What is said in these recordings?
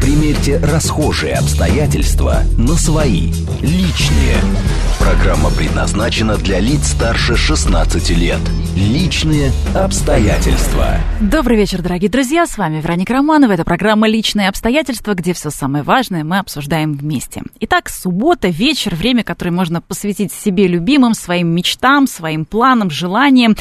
Примерьте расхожие обстоятельства на свои, личные. Программа предназначена для лиц старше 16 лет. Личные обстоятельства. Добрый вечер, дорогие друзья. С вами Вероника Романова. Это программа «Личные обстоятельства», где все самое важное мы обсуждаем вместе. Итак, суббота, вечер, время, которое можно посвятить себе любимым, своим мечтам, своим планам, желаниям.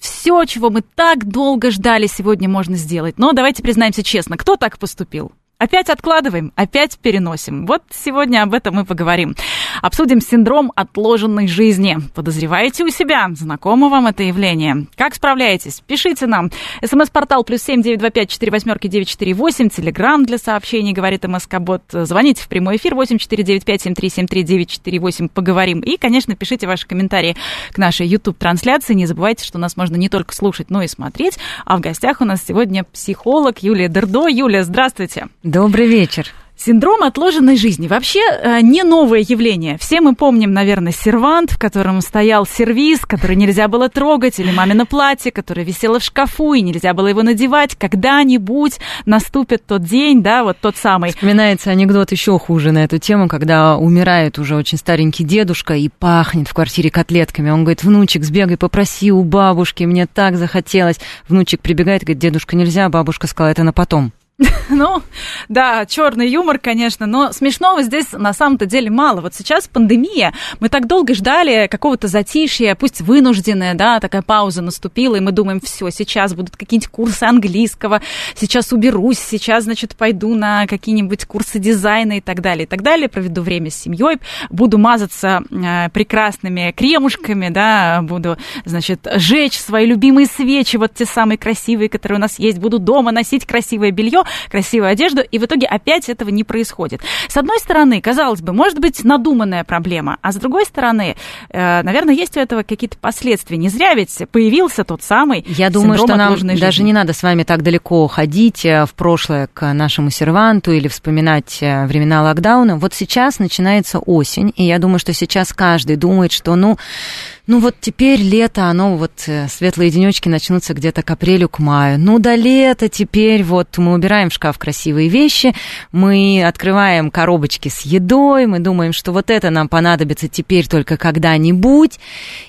Все, чего мы так долго ждали, сегодня можно сделать. Но давайте признаемся честно, кто так поступил? Опять откладываем, опять переносим. Вот сегодня об этом мы поговорим. Обсудим синдром отложенной жизни. Подозреваете у себя? Знакомо вам это явление? Как справляетесь? Пишите нам. СМС-портал плюс семь девять два пять четыре восьмерки девять четыре восемь. Телеграмм для сообщений, говорит МСК-бот. Звоните в прямой эфир восемь четыре девять пять семь три семь три девять четыре восемь. Поговорим. И, конечно, пишите ваши комментарии к нашей YouTube-трансляции. Не забывайте, что нас можно не только слушать, но и смотреть. А в гостях у нас сегодня психолог Юлия Дердо. Юлия, здравствуйте. Добрый вечер. Синдром отложенной жизни. Вообще э, не новое явление. Все мы помним, наверное, сервант, в котором стоял сервиз, который нельзя было трогать, или мамино платье, которое висело в шкафу, и нельзя было его надевать. Когда-нибудь наступит тот день, да, вот тот самый. Вспоминается анекдот еще хуже на эту тему, когда умирает уже очень старенький дедушка и пахнет в квартире котлетками. Он говорит, внучек, сбегай, попроси у бабушки, мне так захотелось. Внучек прибегает и говорит, дедушка, нельзя, бабушка сказала, это на потом. Ну, да, черный юмор, конечно, но смешного здесь на самом-то деле мало. Вот сейчас пандемия, мы так долго ждали какого-то затишья, пусть вынужденная, да, такая пауза наступила, и мы думаем, все, сейчас будут какие-нибудь курсы английского, сейчас уберусь, сейчас, значит, пойду на какие-нибудь курсы дизайна и так далее, и так далее, проведу время с семьей, буду мазаться э, прекрасными кремушками, да, буду, значит, жечь свои любимые свечи, вот те самые красивые, которые у нас есть, буду дома носить красивое белье, красивую одежду, и в итоге опять этого не происходит. С одной стороны, казалось бы, может быть надуманная проблема, а с другой стороны, э, наверное, есть у этого какие-то последствия. Не зря ведь появился тот самый Я думаю, что нам жизни. даже не надо с вами так далеко ходить э, в прошлое к нашему серванту или вспоминать э, времена локдауна. Вот сейчас начинается осень, и я думаю, что сейчас каждый думает, что, ну, ну вот теперь лето, оно вот, э, светлые денечки начнутся где-то к апрелю, к маю. Ну да лето теперь, вот мы убираем в шкаф красивые вещи, мы открываем коробочки с едой, мы думаем, что вот это нам понадобится теперь только когда-нибудь.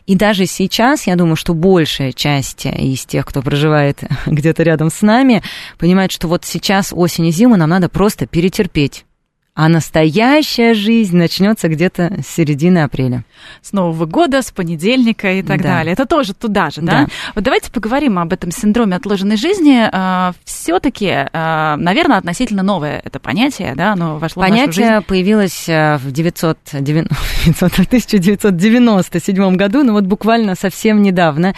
И даже сейчас, я думаю, что большая часть из тех, кто проживает где-то рядом с нами, понимает, что вот сейчас осень и зиму нам надо просто перетерпеть а настоящая жизнь начнется где-то с середины апреля. С Нового года, с понедельника и так да. далее. Это тоже туда же, да? да? Вот давайте поговорим об этом синдроме отложенной жизни. А, Все-таки, а, наверное, относительно новое это понятие, да? Оно вошло понятие в нашу жизнь. появилось а, в 990, 1997 году, ну вот буквально совсем недавно.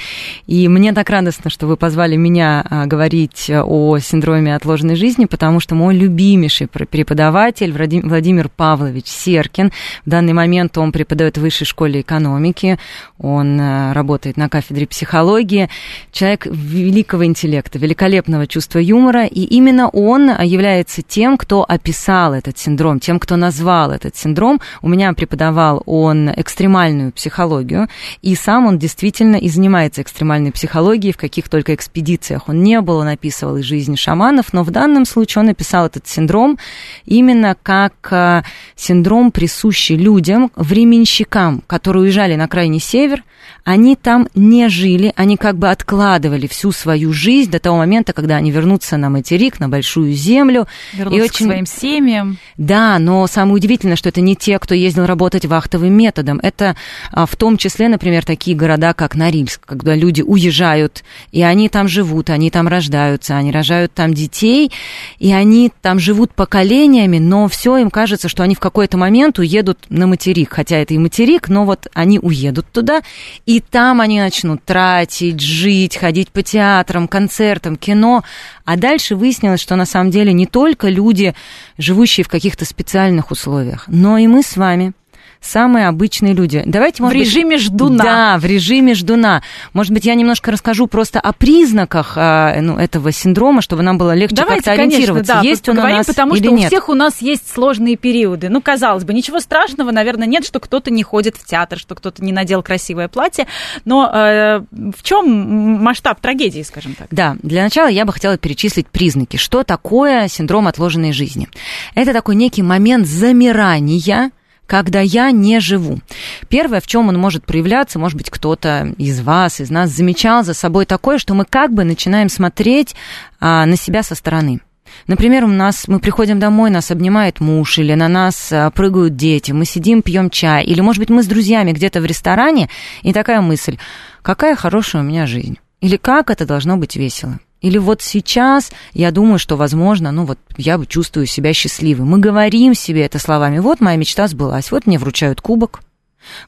И мне так радостно, что вы позвали меня говорить о синдроме отложенной жизни, потому что мой любимейший преподаватель в Владимир Павлович Серкин. В данный момент он преподает в высшей школе экономики, он э, работает на кафедре психологии. Человек великого интеллекта, великолепного чувства юмора, и именно он является тем, кто описал этот синдром, тем, кто назвал этот синдром. У меня преподавал он экстремальную психологию, и сам он действительно и занимается экстремальной психологией, в каких только экспедициях он не был, он описывал из жизни шаманов, но в данном случае он описал этот синдром именно как как э, синдром, присущий людям, временщикам, которые уезжали на крайний север, они там не жили, они как бы откладывали всю свою жизнь до того момента, когда они вернутся на материк, на большую землю. Вернутся и очень... к своим семьям. Да, но самое удивительное, что это не те, кто ездил работать вахтовым методом. Это а, в том числе, например, такие города, как Норильск, когда люди уезжают, и они там живут, они там рождаются, они рожают там детей, и они там живут поколениями, но все им кажется, что они в какой-то момент уедут на материк, хотя это и материк, но вот они уедут туда, и там они начнут тратить, жить, ходить по театрам, концертам, кино. А дальше выяснилось, что на самом деле не только люди, живущие в каких-то специальных условиях, но и мы с вами самые обычные люди. Давайте, может в режиме быть, ждуна. Да, в режиме ждуна. Может быть, я немножко расскажу просто о признаках а, ну, этого синдрома, чтобы нам было легче Давайте, как-то ориентироваться, конечно, да, есть он у нас потому или что нет. у всех у нас есть сложные периоды. Ну, казалось бы, ничего страшного, наверное, нет, что кто-то не ходит в театр, что кто-то не надел красивое платье. Но э, в чем масштаб трагедии, скажем так? Да, для начала я бы хотела перечислить признаки. Что такое синдром отложенной жизни? Это такой некий момент замирания, когда я не живу. Первое, в чем он может проявляться, может быть, кто-то из вас, из нас замечал за собой такое, что мы как бы начинаем смотреть а, на себя со стороны. Например, у нас мы приходим домой, нас обнимает муж, или на нас а, прыгают дети, мы сидим, пьем чай, или, может быть, мы с друзьями где-то в ресторане, и такая мысль, какая хорошая у меня жизнь, или как это должно быть весело. Или вот сейчас я думаю, что, возможно, ну вот я чувствую себя счастливой. Мы говорим себе это словами. Вот моя мечта сбылась, вот мне вручают кубок,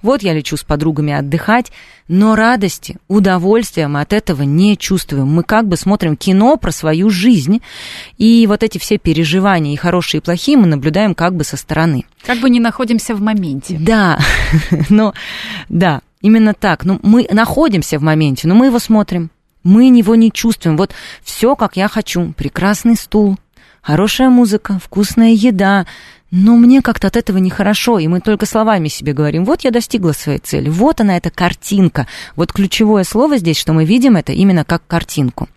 вот я лечу с подругами отдыхать, но радости, удовольствия мы от этого не чувствуем. Мы как бы смотрим кино про свою жизнь, и вот эти все переживания, и хорошие, и плохие, мы наблюдаем как бы со стороны. Как бы не находимся в моменте. Да, но да, именно так. Ну, мы находимся в моменте, но мы его смотрим. Мы его не чувствуем. Вот все, как я хочу. Прекрасный стул, хорошая музыка, вкусная еда. Но мне как-то от этого нехорошо, и мы только словами себе говорим, вот я достигла своей цели, вот она, эта картинка. Вот ключевое слово здесь, что мы видим это именно как картинку.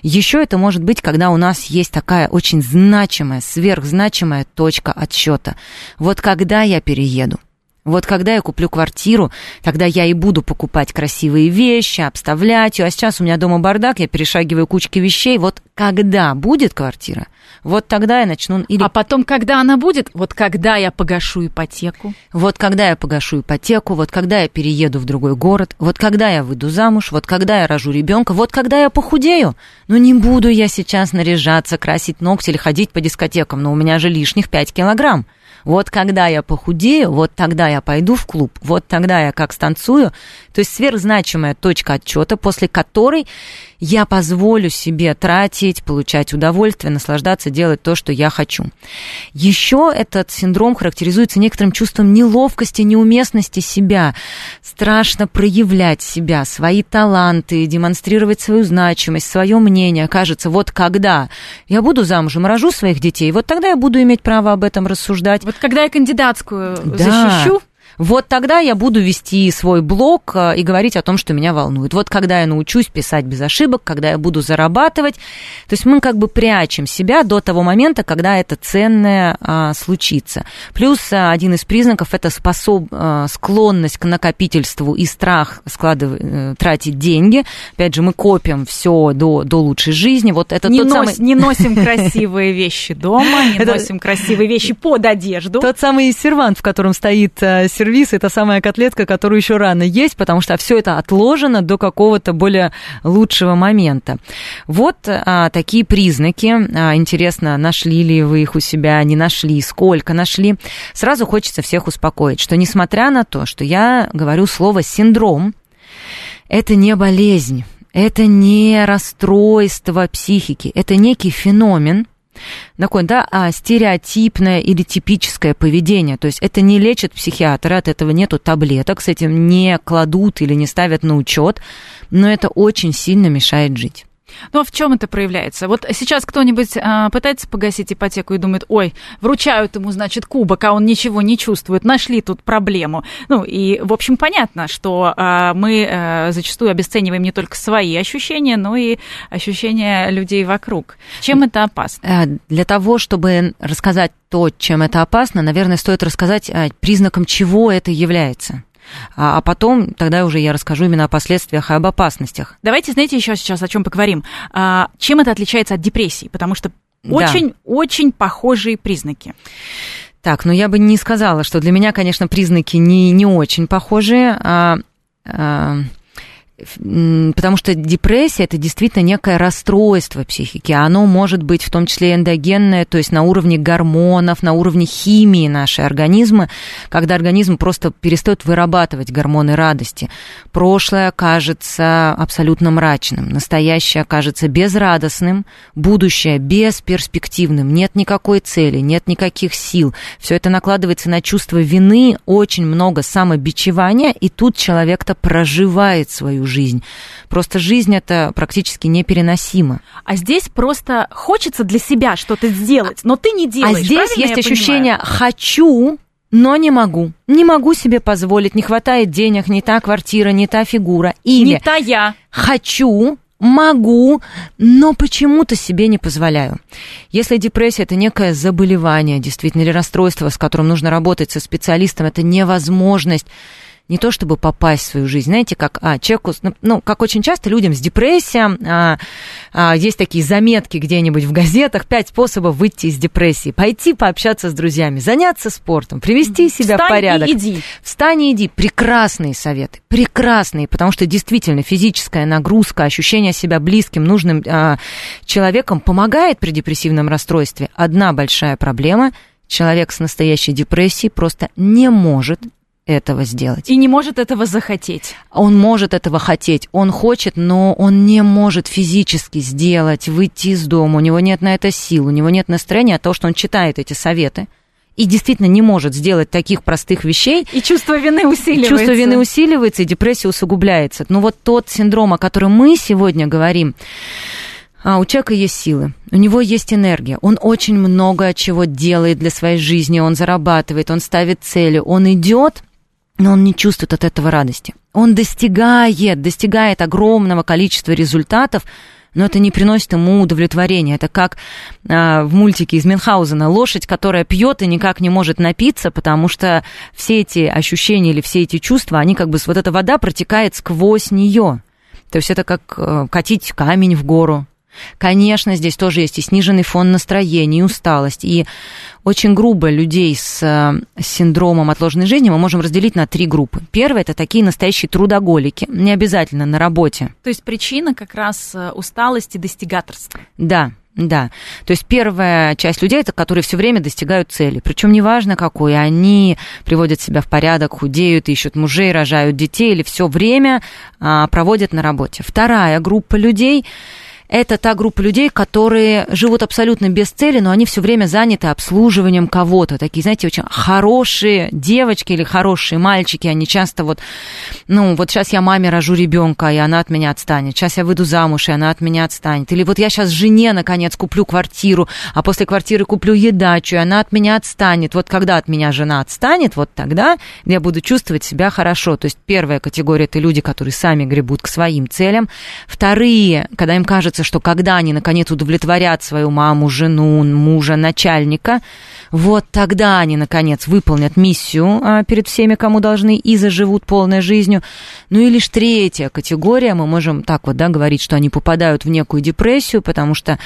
Еще это может быть, когда у нас есть такая очень значимая, сверхзначимая точка отсчета. Вот когда я перееду, вот когда я куплю квартиру, тогда я и буду покупать красивые вещи, обставлять ее. А сейчас у меня дома бардак, я перешагиваю кучки вещей. Вот когда будет квартира, вот тогда я начну... Или... А потом, когда она будет, вот когда я погашу ипотеку. Вот когда я погашу ипотеку, вот когда я перееду в другой город, вот когда я выйду замуж, вот когда я рожу ребенка, вот когда я похудею. Ну не буду я сейчас наряжаться, красить ногти или ходить по дискотекам, но у меня же лишних 5 килограмм. Вот когда я похудею, вот тогда я пойду в клуб, вот тогда я как станцую. То есть сверхзначимая точка отчета, после которой я позволю себе тратить, получать удовольствие, наслаждаться, делать то, что я хочу. Еще этот синдром характеризуется некоторым чувством неловкости, неуместности себя. Страшно проявлять себя, свои таланты, демонстрировать свою значимость, свое мнение. Кажется, вот когда я буду замужем, рожу своих детей, вот тогда я буду иметь право об этом рассуждать. Вот когда я кандидатскую Да. защищу, Вот тогда я буду вести свой блог э, и говорить о том, что меня волнует. Вот когда я научусь писать без ошибок, когда я буду зарабатывать. То есть мы как бы прячем себя до того момента, когда это ценное а, случится. Плюс а, один из признаков это способ, а, склонность к накопительству и страх складывать, э, тратить деньги. Опять же, мы копим все до, до лучшей жизни. Вот это не, тот нос- самый... не носим красивые вещи дома, не носим красивые вещи под одежду. Тот самый сервант, в котором стоит э, сервис, это самая котлетка, которую еще рано есть, потому что все это отложено до какого-то более лучшего момента. Вот а, такие признаки. А, интересно, нашли ли вы их у себя, не нашли, сколько нашли. Сразу хочется всех успокоить, что несмотря на то, что я говорю слово синдром, это не болезнь, это не расстройство психики, это некий феномен, такое, да, а, стереотипное или типическое поведение. То есть это не лечат психиатры, от этого нету таблеток, с этим не кладут или не ставят на учет, но это очень сильно мешает жить. Ну, а в чем это проявляется? Вот сейчас кто-нибудь а, пытается погасить ипотеку и думает, ой, вручают ему, значит, кубок, а он ничего не чувствует, нашли тут проблему. Ну, и, в общем, понятно, что а, мы а, зачастую обесцениваем не только свои ощущения, но и ощущения людей вокруг. Чем это опасно? Э, Для того, чтобы рассказать то, чем это опасно, наверное, стоит рассказать а, признаком чего это является. А а потом тогда уже я расскажу именно о последствиях и об опасностях. Давайте, знаете, еще сейчас о чем поговорим. А, чем это отличается от депрессии? Потому что Да. очень-очень похожие признаки. Так, ну я бы не сказала, что для меня, конечно, признаки не, не очень похожие. А, а, потому что депрессия это действительно некое расстройство психики. Оно может быть в том числе эндогенное, то есть на уровне гормонов, на уровне химии нашей организма, когда организм просто перестает вырабатывать гормоны радости. Прошлое кажется абсолютно мрачным, настоящее кажется безрадостным, будущее бесперспективным, нет никакой цели, нет никаких сил. Все это накладывается на чувство вины, очень много самобичевания, и тут человек-то проживает свою жизнь. Просто жизнь это практически непереносимо. А здесь просто хочется для себя что-то сделать, но ты не делаешь. А здесь есть ощущение «хочу», но не могу. Не могу себе позволить, не хватает денег, не та квартира, не та фигура. Или не та я. Хочу, могу, но почему-то себе не позволяю. Если депрессия это некое заболевание, действительно, или расстройство, с которым нужно работать со специалистом, это невозможность не то чтобы попасть в свою жизнь, знаете, как а, человеку, ну, ну, как очень часто людям с депрессией, а, а, есть такие заметки где-нибудь в газетах, пять способов выйти из депрессии, пойти пообщаться с друзьями, заняться спортом, привести себя Встань в порядок. И иди. Встань и иди. Прекрасные советы, прекрасные, потому что действительно физическая нагрузка, ощущение себя близким, нужным а, человеком помогает при депрессивном расстройстве. Одна большая проблема – человек с настоящей депрессией просто не может этого сделать. И не может этого захотеть. Он может этого хотеть, он хочет, но он не может физически сделать, выйти из дома, у него нет на это сил, у него нет настроения, а то, что он читает эти советы, и действительно не может сделать таких простых вещей. И чувство вины усиливается. Чувство вины усиливается, и депрессия усугубляется. Но вот тот синдром, о котором мы сегодня говорим, а у человека есть силы, у него есть энергия, он очень много чего делает для своей жизни, он зарабатывает, он ставит цели, он идет, но он не чувствует от этого радости. Он достигает, достигает огромного количества результатов, но это не приносит ему удовлетворения. Это как а, в мультике из Мюнхгаузена лошадь, которая пьет и никак не может напиться, потому что все эти ощущения или все эти чувства, они как бы вот эта вода протекает сквозь нее. То есть это как э, катить камень в гору. Конечно, здесь тоже есть и сниженный фон настроения, и усталость. И очень грубо людей с э, синдромом отложенной жизни мы можем разделить на три группы. Первое – это такие настоящие трудоголики, не обязательно на работе. То есть причина как раз э, усталости, достигаторства. Да, да. То есть первая часть людей это которые все время достигают цели. Причем неважно какой, они приводят себя в порядок, худеют, ищут мужей, рожают детей или все время а, проводят на работе. Вторая группа людей это та группа людей, которые живут абсолютно без цели, но они все время заняты обслуживанием кого-то. Такие, знаете, очень хорошие девочки или хорошие мальчики, они часто вот, ну, вот сейчас я маме рожу ребенка, и она от меня отстанет. Сейчас я выйду замуж, и она от меня отстанет. Или вот я сейчас жене, наконец, куплю квартиру, а после квартиры куплю едачу, и она от меня отстанет. Вот когда от меня жена отстанет, вот тогда я буду чувствовать себя хорошо. То есть первая категория – это люди, которые сами гребут к своим целям. Вторые, когда им кажется, что когда они, наконец, удовлетворят свою маму, жену, мужа, начальника, вот тогда они, наконец, выполнят миссию а, перед всеми, кому должны, и заживут полной жизнью. Ну и лишь третья категория, мы можем так вот, да, говорить, что они попадают в некую депрессию, потому что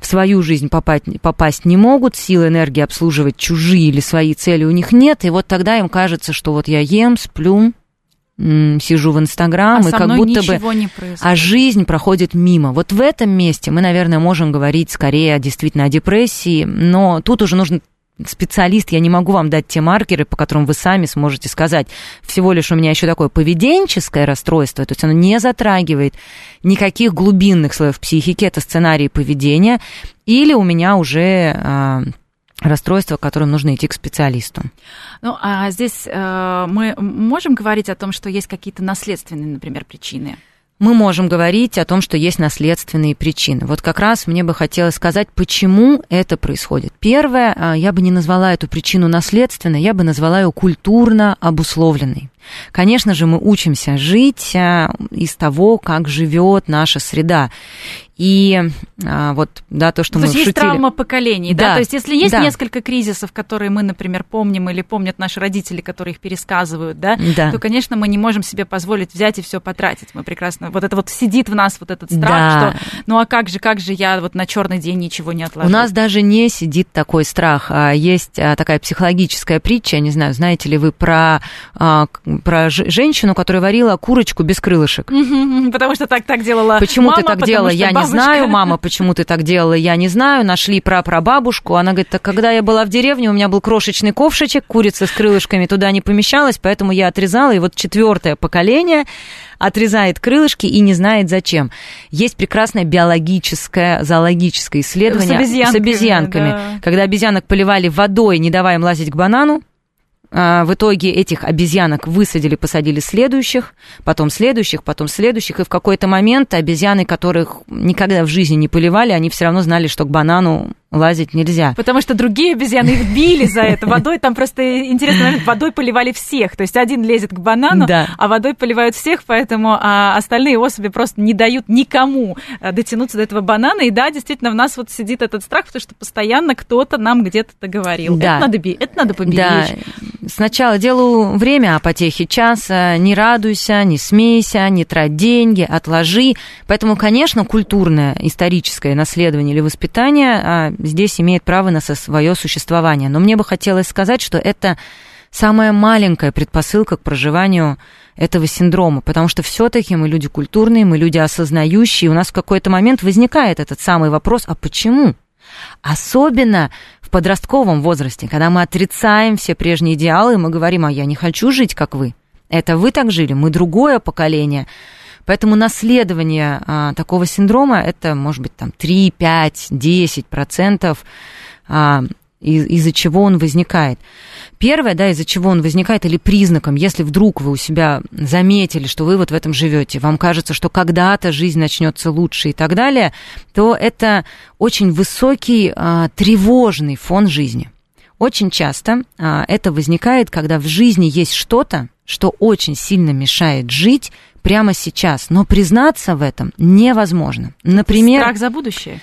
в свою жизнь попасть, попасть не могут, сил, энергии обслуживать чужие или свои цели у них нет, и вот тогда им кажется, что вот я ем, сплю, сижу в Инстаграм, а и как будто бы... Не а жизнь проходит мимо. Вот в этом месте мы, наверное, можем говорить скорее действительно о депрессии, но тут уже нужно специалист, я не могу вам дать те маркеры, по которым вы сами сможете сказать. Всего лишь у меня еще такое поведенческое расстройство, то есть оно не затрагивает никаких глубинных слоев психики, это сценарий поведения, или у меня уже расстройства, которым нужно идти к специалисту. Ну, а здесь э, мы можем говорить о том, что есть какие-то наследственные, например, причины? мы можем говорить о том, что есть наследственные причины. Вот как раз мне бы хотелось сказать, почему это происходит. Первое, а, я бы не назвала эту причину наследственной, я бы назвала ее культурно обусловленной. Конечно же, мы учимся жить а, из того, как живет наша среда. И а, вот, да, то, что то мы есть шутили. есть травма поколений, да? да? То есть если есть да. несколько кризисов, которые мы, например, помним или помнят наши родители, которые их пересказывают, да, да. то, конечно, мы не можем себе позволить взять и все потратить. Мы прекрасно... Вот это вот сидит в нас вот этот страх, да. что ну а как же, как же я вот на черный день ничего не отложу? У нас даже не сидит такой страх. А есть а, такая психологическая притча, не знаю, знаете ли вы про а, про женщину, которая варила курочку без крылышек. Потому что так, так делала Почему мама, ты так делала, я бабушка... не знаю. Мама, почему ты так делала, я не знаю. Нашли про прабабушку. Она говорит, так когда я была в деревне, у меня был крошечный ковшичек, курица с крылышками туда не помещалась, поэтому я отрезала. И вот четвертое поколение отрезает крылышки и не знает зачем. Есть прекрасное биологическое, зоологическое исследование с обезьянками, с обезьянками да. когда обезьянок поливали водой, не давая им лазить к банану, в итоге этих обезьянок высадили, посадили следующих, потом следующих, потом следующих, и в какой-то момент обезьяны, которых никогда в жизни не поливали, они все равно знали, что к банану лазить нельзя. Потому что другие обезьяны их били за это водой. Там просто интересный момент, водой поливали всех. То есть один лезет к банану, да. а водой поливают всех, поэтому а остальные особи просто не дают никому э, дотянуться до этого банана. И да, действительно, в нас вот сидит этот страх, потому что постоянно кто-то нам где-то это говорил. Да. Это, надо, это надо поберечь. Да. Сначала делаю время, а потехи часа. Не радуйся, не смейся, не трать деньги, отложи. Поэтому, конечно, культурное, историческое наследование или воспитание а, здесь имеет право на свое существование. Но мне бы хотелось сказать, что это самая маленькая предпосылка к проживанию этого синдрома, потому что все-таки мы люди культурные, мы люди осознающие, у нас в какой-то момент возникает этот самый вопрос, а почему? Особенно в подростковом возрасте, когда мы отрицаем все прежние идеалы, и мы говорим, а я не хочу жить, как вы. Это вы так жили, мы другое поколение. Поэтому наследование а, такого синдрома это может быть там 3, 5, 10 процентов, а, из- из-за чего он возникает. Первое, да, из-за чего он возникает, или признаком, если вдруг вы у себя заметили, что вы вот в этом живете, вам кажется, что когда-то жизнь начнется лучше и так далее, то это очень высокий а, тревожный фон жизни. Очень часто а, это возникает, когда в жизни есть что-то, что очень сильно мешает жить, прямо сейчас, но признаться в этом невозможно. Например... Страх за будущее?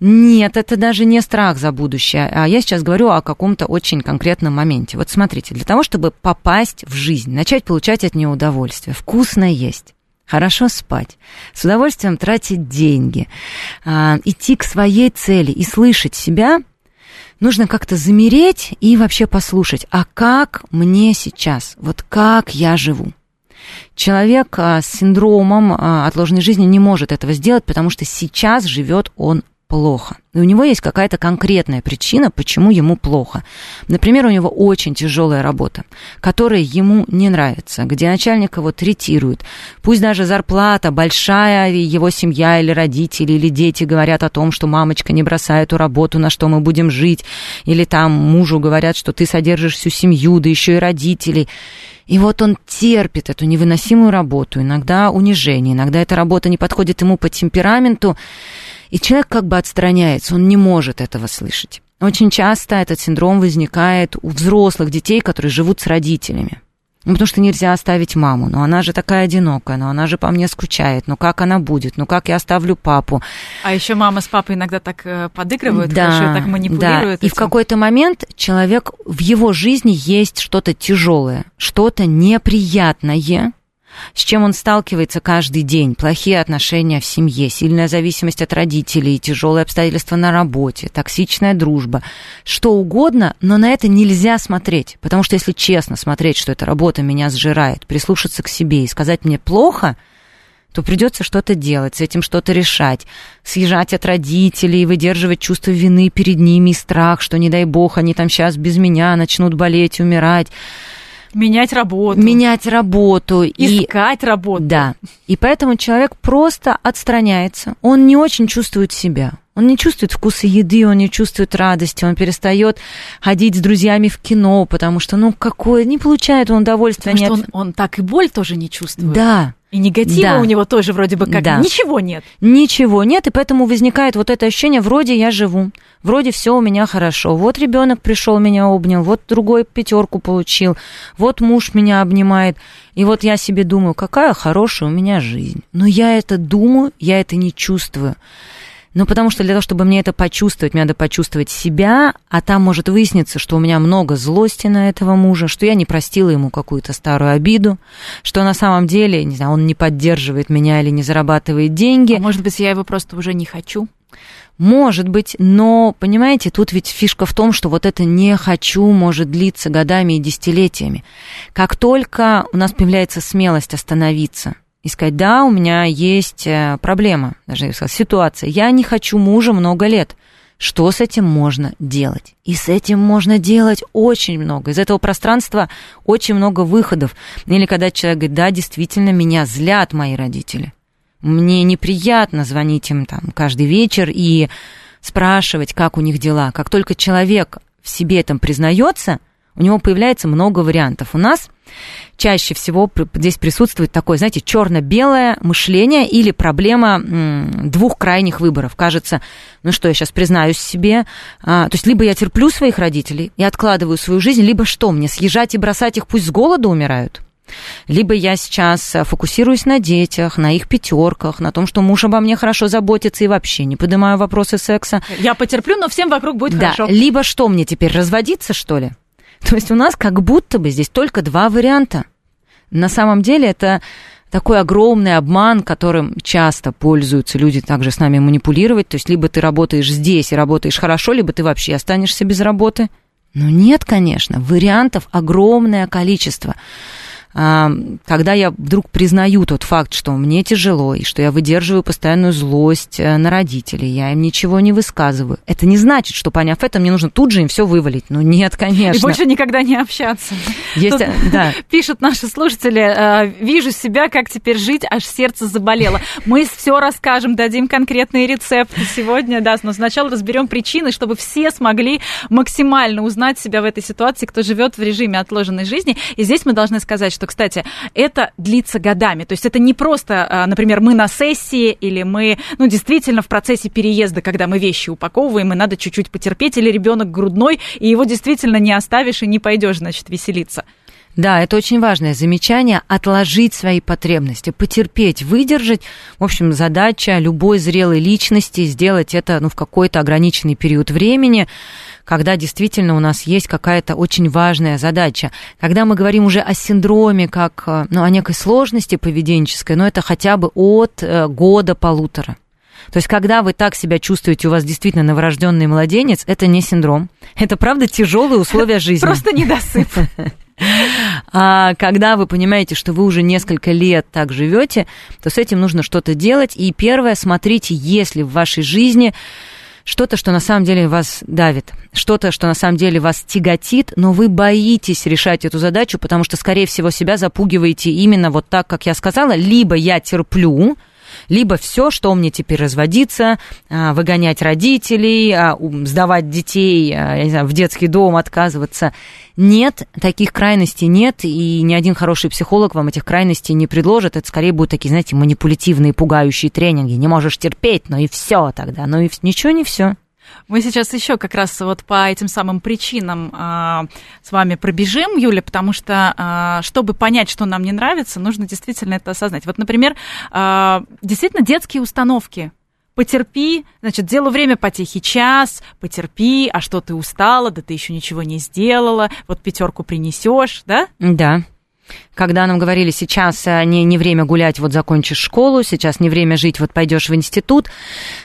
Нет, это даже не страх за будущее, а я сейчас говорю о каком-то очень конкретном моменте. Вот смотрите, для того, чтобы попасть в жизнь, начать получать от нее удовольствие, вкусно есть, хорошо спать, с удовольствием тратить деньги, а, идти к своей цели и слышать себя, нужно как-то замереть и вообще послушать, а как мне сейчас, вот как я живу. Человек а, с синдромом а, отложенной жизни не может этого сделать, потому что сейчас живет он плохо. И у него есть какая-то конкретная причина, почему ему плохо. Например, у него очень тяжелая работа, которая ему не нравится, где начальник его третирует. Пусть даже зарплата большая, и его семья или родители или дети говорят о том, что мамочка не бросай эту работу, на что мы будем жить, или там мужу говорят, что ты содержишь всю семью, да еще и родителей. И вот он терпит эту невыносимую работу, иногда унижение, иногда эта работа не подходит ему по темпераменту, и человек как бы отстраняется, он не может этого слышать. Очень часто этот синдром возникает у взрослых детей, которые живут с родителями. Ну, потому что нельзя оставить маму. Но она же такая одинокая, но она же по мне скучает. Ну, как она будет? Ну, как я оставлю папу? А еще мама с папой иногда так э, подыгрывают, да, хорошо, так манипулируют. Да. И в какой-то момент человек, в его жизни есть что-то тяжелое, что-то неприятное, с чем он сталкивается каждый день. Плохие отношения в семье, сильная зависимость от родителей, тяжелые обстоятельства на работе, токсичная дружба, что угодно, но на это нельзя смотреть. Потому что если честно смотреть, что эта работа меня сжирает, прислушаться к себе и сказать мне плохо, то придется что-то делать, с этим что-то решать, съезжать от родителей, выдерживать чувство вины перед ними и страх, что, не дай бог, они там сейчас без меня начнут болеть, умирать. Менять работу. Менять работу. Искать и, работу. Да. И поэтому человек просто отстраняется. Он не очень чувствует себя. Он не чувствует вкуса еды, он не чувствует радости, он перестает ходить с друзьями в кино, потому что, ну, какое, не получает он удовольствия. Потому что он, он так и боль тоже не чувствует. Да. И негатива да. у него тоже вроде бы как да. ничего нет. Ничего нет, и поэтому возникает вот это ощущение, вроде я живу, вроде все у меня хорошо. Вот ребенок пришел, меня обнял, вот другой пятерку получил, вот муж меня обнимает. И вот я себе думаю, какая хорошая у меня жизнь. Но я это думаю, я это не чувствую. Ну, потому что для того, чтобы мне это почувствовать, мне надо почувствовать себя, а там может выясниться, что у меня много злости на этого мужа, что я не простила ему какую-то старую обиду, что на самом деле, не знаю, он не поддерживает меня или не зарабатывает деньги. А может быть, я его просто уже не хочу? Может быть, но, понимаете, тут ведь фишка в том, что вот это «не хочу» может длиться годами и десятилетиями. Как только у нас появляется смелость остановиться и сказать, да, у меня есть э, проблема, даже я сказала, ситуация, я не хочу мужа много лет, что с этим можно делать? И с этим можно делать очень много. Из этого пространства очень много выходов. Или когда человек говорит, да, действительно, меня злят мои родители. Мне неприятно звонить им там каждый вечер и спрашивать, как у них дела. Как только человек в себе этом признается, у него появляется много вариантов. У нас чаще всего здесь присутствует такое, знаете, черно-белое мышление или проблема двух крайних выборов. Кажется, ну что, я сейчас признаюсь себе, а, то есть либо я терплю своих родителей и откладываю свою жизнь, либо что, мне съезжать и бросать их, пусть с голоду умирают? Либо я сейчас фокусируюсь на детях, на их пятерках, на том, что муж обо мне хорошо заботится и вообще не поднимаю вопросы секса. Я потерплю, но всем вокруг будет да. хорошо. Либо что, мне теперь разводиться, что ли? То есть у нас как будто бы здесь только два варианта. На самом деле это такой огромный обман, которым часто пользуются люди также с нами манипулировать. То есть либо ты работаешь здесь и работаешь хорошо, либо ты вообще останешься без работы. Но нет, конечно, вариантов огромное количество когда я вдруг признаю тот факт, что мне тяжело, и что я выдерживаю постоянную злость э, на родителей, я им ничего не высказываю, это не значит, что, поняв это, мне нужно тут же им все вывалить. Ну, нет, конечно. И больше никогда не общаться. Есть, Тут да. Пишут наши слушатели, «Э, вижу себя, как теперь жить, аж сердце заболело. Мы все расскажем, дадим конкретные рецепты сегодня, да, но сначала разберем причины, чтобы все смогли максимально узнать себя в этой ситуации, кто живет в режиме отложенной жизни. И здесь мы должны сказать, что кстати, это длится годами. То есть это не просто, а, например, мы на сессии или мы, ну, действительно в процессе переезда, когда мы вещи упаковываем, и надо чуть-чуть потерпеть, или ребенок грудной, и его действительно не оставишь и не пойдешь, значит, веселиться. Да, это очень важное замечание. Отложить свои потребности, потерпеть, выдержать. В общем, задача любой зрелой личности сделать это ну, в какой-то ограниченный период времени когда действительно у нас есть какая-то очень важная задача. Когда мы говорим уже о синдроме, как э, ну, о некой сложности поведенческой, но ну, это хотя бы от э, года-полутора. То есть, когда вы так себя чувствуете, у вас действительно новорожденный младенец, это не синдром. Это, правда, тяжелые условия жизни. Просто недосып. А когда вы понимаете, что вы уже несколько лет так живете, то с этим нужно что-то делать. И первое, смотрите, если в вашей жизни что-то, что на самом деле вас давит, что-то, что на самом деле вас тяготит, но вы боитесь решать эту задачу, потому что, скорее всего, себя запугиваете именно вот так, как я сказала, либо я терплю, либо все, что мне теперь разводиться, а, выгонять родителей, а, сдавать детей, а, я не знаю, в детский дом, отказываться. Нет, таких крайностей нет, и ни один хороший психолог вам этих крайностей не предложит. Это скорее будут такие, знаете, манипулятивные, пугающие тренинги. Не можешь терпеть, но и все тогда. Ну и ничего не все. Мы сейчас еще как раз вот по этим самым причинам а, с вами пробежим, Юля, потому что, а, чтобы понять, что нам не нравится, нужно действительно это осознать. Вот, например, а, действительно детские установки. Потерпи, значит, делу время потехи час, потерпи, а что ты устала, да ты еще ничего не сделала, вот пятерку принесешь, да? Да когда нам говорили, сейчас э, не, не время гулять, вот закончишь школу, сейчас не время жить, вот пойдешь в институт.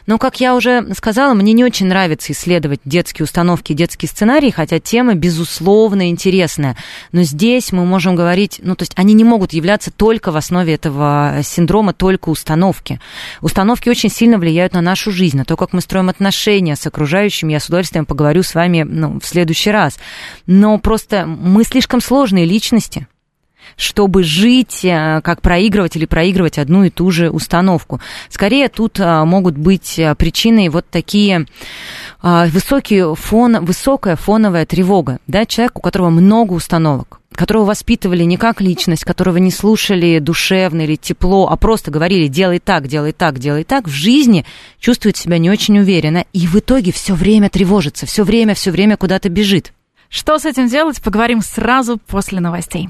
Но, как я уже сказала, мне не очень нравится исследовать детские установки, детские сценарии, хотя тема, безусловно, интересная. Но здесь мы можем говорить, ну, то есть они не могут являться только в основе этого синдрома, только установки. Установки очень сильно влияют на нашу жизнь, на то, как мы строим отношения с окружающими. Я с удовольствием поговорю с вами ну, в следующий раз. Но просто мы слишком сложные личности чтобы жить, э, как проигрывать или проигрывать одну и ту же установку. Скорее тут э, могут быть э, причиной вот такие высокий фон, высокая фоновая тревога. Да, человек, у которого много установок которого воспитывали не как личность, которого не слушали душевно или тепло, а просто говорили «делай так, делай так, делай так», в жизни чувствует себя не очень уверенно и в итоге все время тревожится, все время, все время куда-то бежит. Что с этим делать, поговорим сразу после новостей.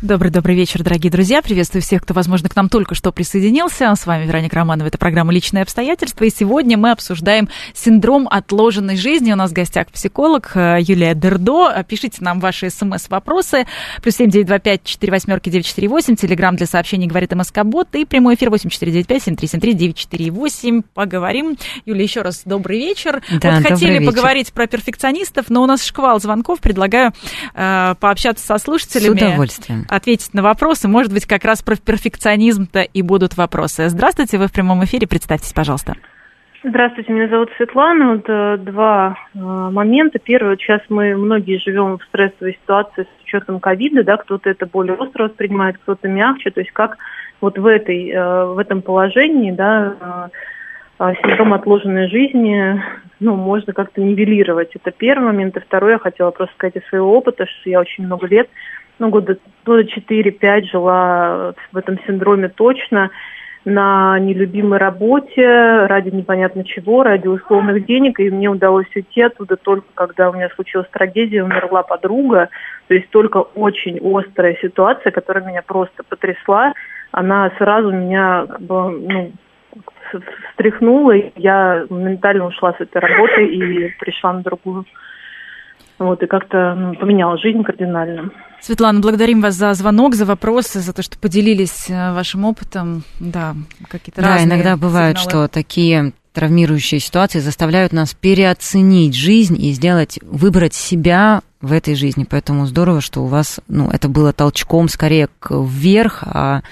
Добрый-добрый вечер, дорогие друзья. Приветствую всех, кто, возможно, к нам только что присоединился. С вами Вероника Романова. Это программа «Личные обстоятельства». И сегодня мы обсуждаем синдром отложенной жизни. У нас в гостях психолог э, Юлия Дердо. Пишите нам ваши смс-вопросы. Плюс семь девять два пять четыре восьмерки девять четыре восемь. Телеграмм для сообщений говорит МСК Бот. И прямой эфир восемь четыре девять пять семь три семь три девять четыре восемь. Поговорим. Юлия, еще раз добрый вечер. Да, вот хотели вечер. поговорить про перфекционистов, но у нас шквал звонков. Предлагаю э, пообщаться со слушателями. С удовольствием ответить на вопросы. Может быть, как раз про перфекционизм-то и будут вопросы. Здравствуйте, вы в прямом эфире. Представьтесь, пожалуйста. Здравствуйте, меня зовут Светлана. Вот э, два э, момента. Первый, вот сейчас мы многие живем в стрессовой ситуации с учетом ковида, да, кто-то это более остро воспринимает, кто-то мягче. То есть как вот в этой, э, в этом положении, да, э, э синдром отложенной жизни, ну, можно как-то нивелировать. Это первый момент. И второй, я хотела просто сказать из своего опыта, что я очень много лет ну, года, года 4-5 жила в этом синдроме точно, на нелюбимой работе, ради непонятно чего, ради условных денег, и мне удалось уйти оттуда только когда у меня случилась трагедия, умерла подруга, то есть только очень острая ситуация, которая меня просто потрясла, она сразу меня как бы, ну, встряхнула, и я моментально ушла с этой работы и пришла на другую. Вот, и как-то ну, поменяла жизнь кардинально. Светлана, благодарим вас за звонок, за вопросы, за то, что поделились э, вашим опытом. Да, какие-то да, разные иногда сигналы. что такие травмирующие ситуации заставляют нас переоценить жизнь и сделать, выбрать себя в этой жизни. Поэтому здорово, что у вас, ну, это было толчком скорее вверх, а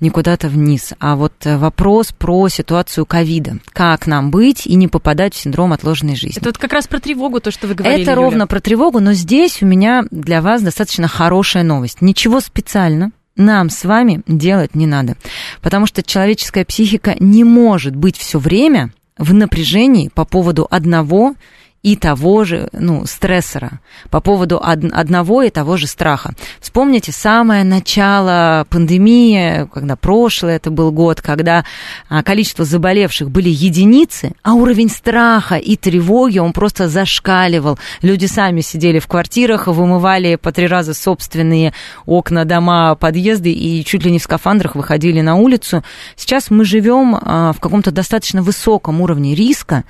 не куда-то вниз. А вот э, вопрос про ситуацию ковида. Как нам быть и не попадать в синдром отложенной жизни? Это вот как раз про тревогу, то, что вы говорили, Это Юля. ровно про тревогу, но здесь у меня для вас достаточно хорошая новость. Ничего специально нам с вами делать не надо. Потому что человеческая психика не может быть все время в напряжении по поводу одного и того же, ну, стрессора, по поводу од- одного и того же страха. Вспомните самое начало пандемии, когда прошлый это был год, когда а, количество заболевших были единицы, а уровень страха и тревоги, он просто зашкаливал. Люди сами сидели в квартирах, вымывали по три раза собственные окна, дома, подъезды и чуть ли не в скафандрах выходили на улицу. Сейчас мы живем а, в каком-то достаточно высоком уровне риска,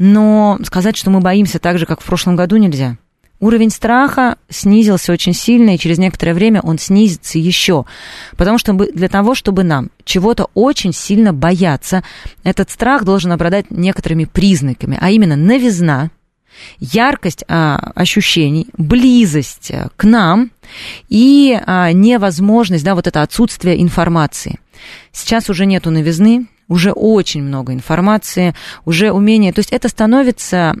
но сказать, что мы боимся так же, как в прошлом году, нельзя. Уровень страха снизился очень сильно, и через некоторое время он снизится еще. Потому что для того, чтобы нам чего-то очень сильно бояться, этот страх должен обладать некоторыми признаками, а именно новизна, яркость а, ощущений, близость а, к нам и а, невозможность, да, вот это отсутствие информации. Сейчас уже нету новизны, уже очень много информации, уже умение. То есть это становится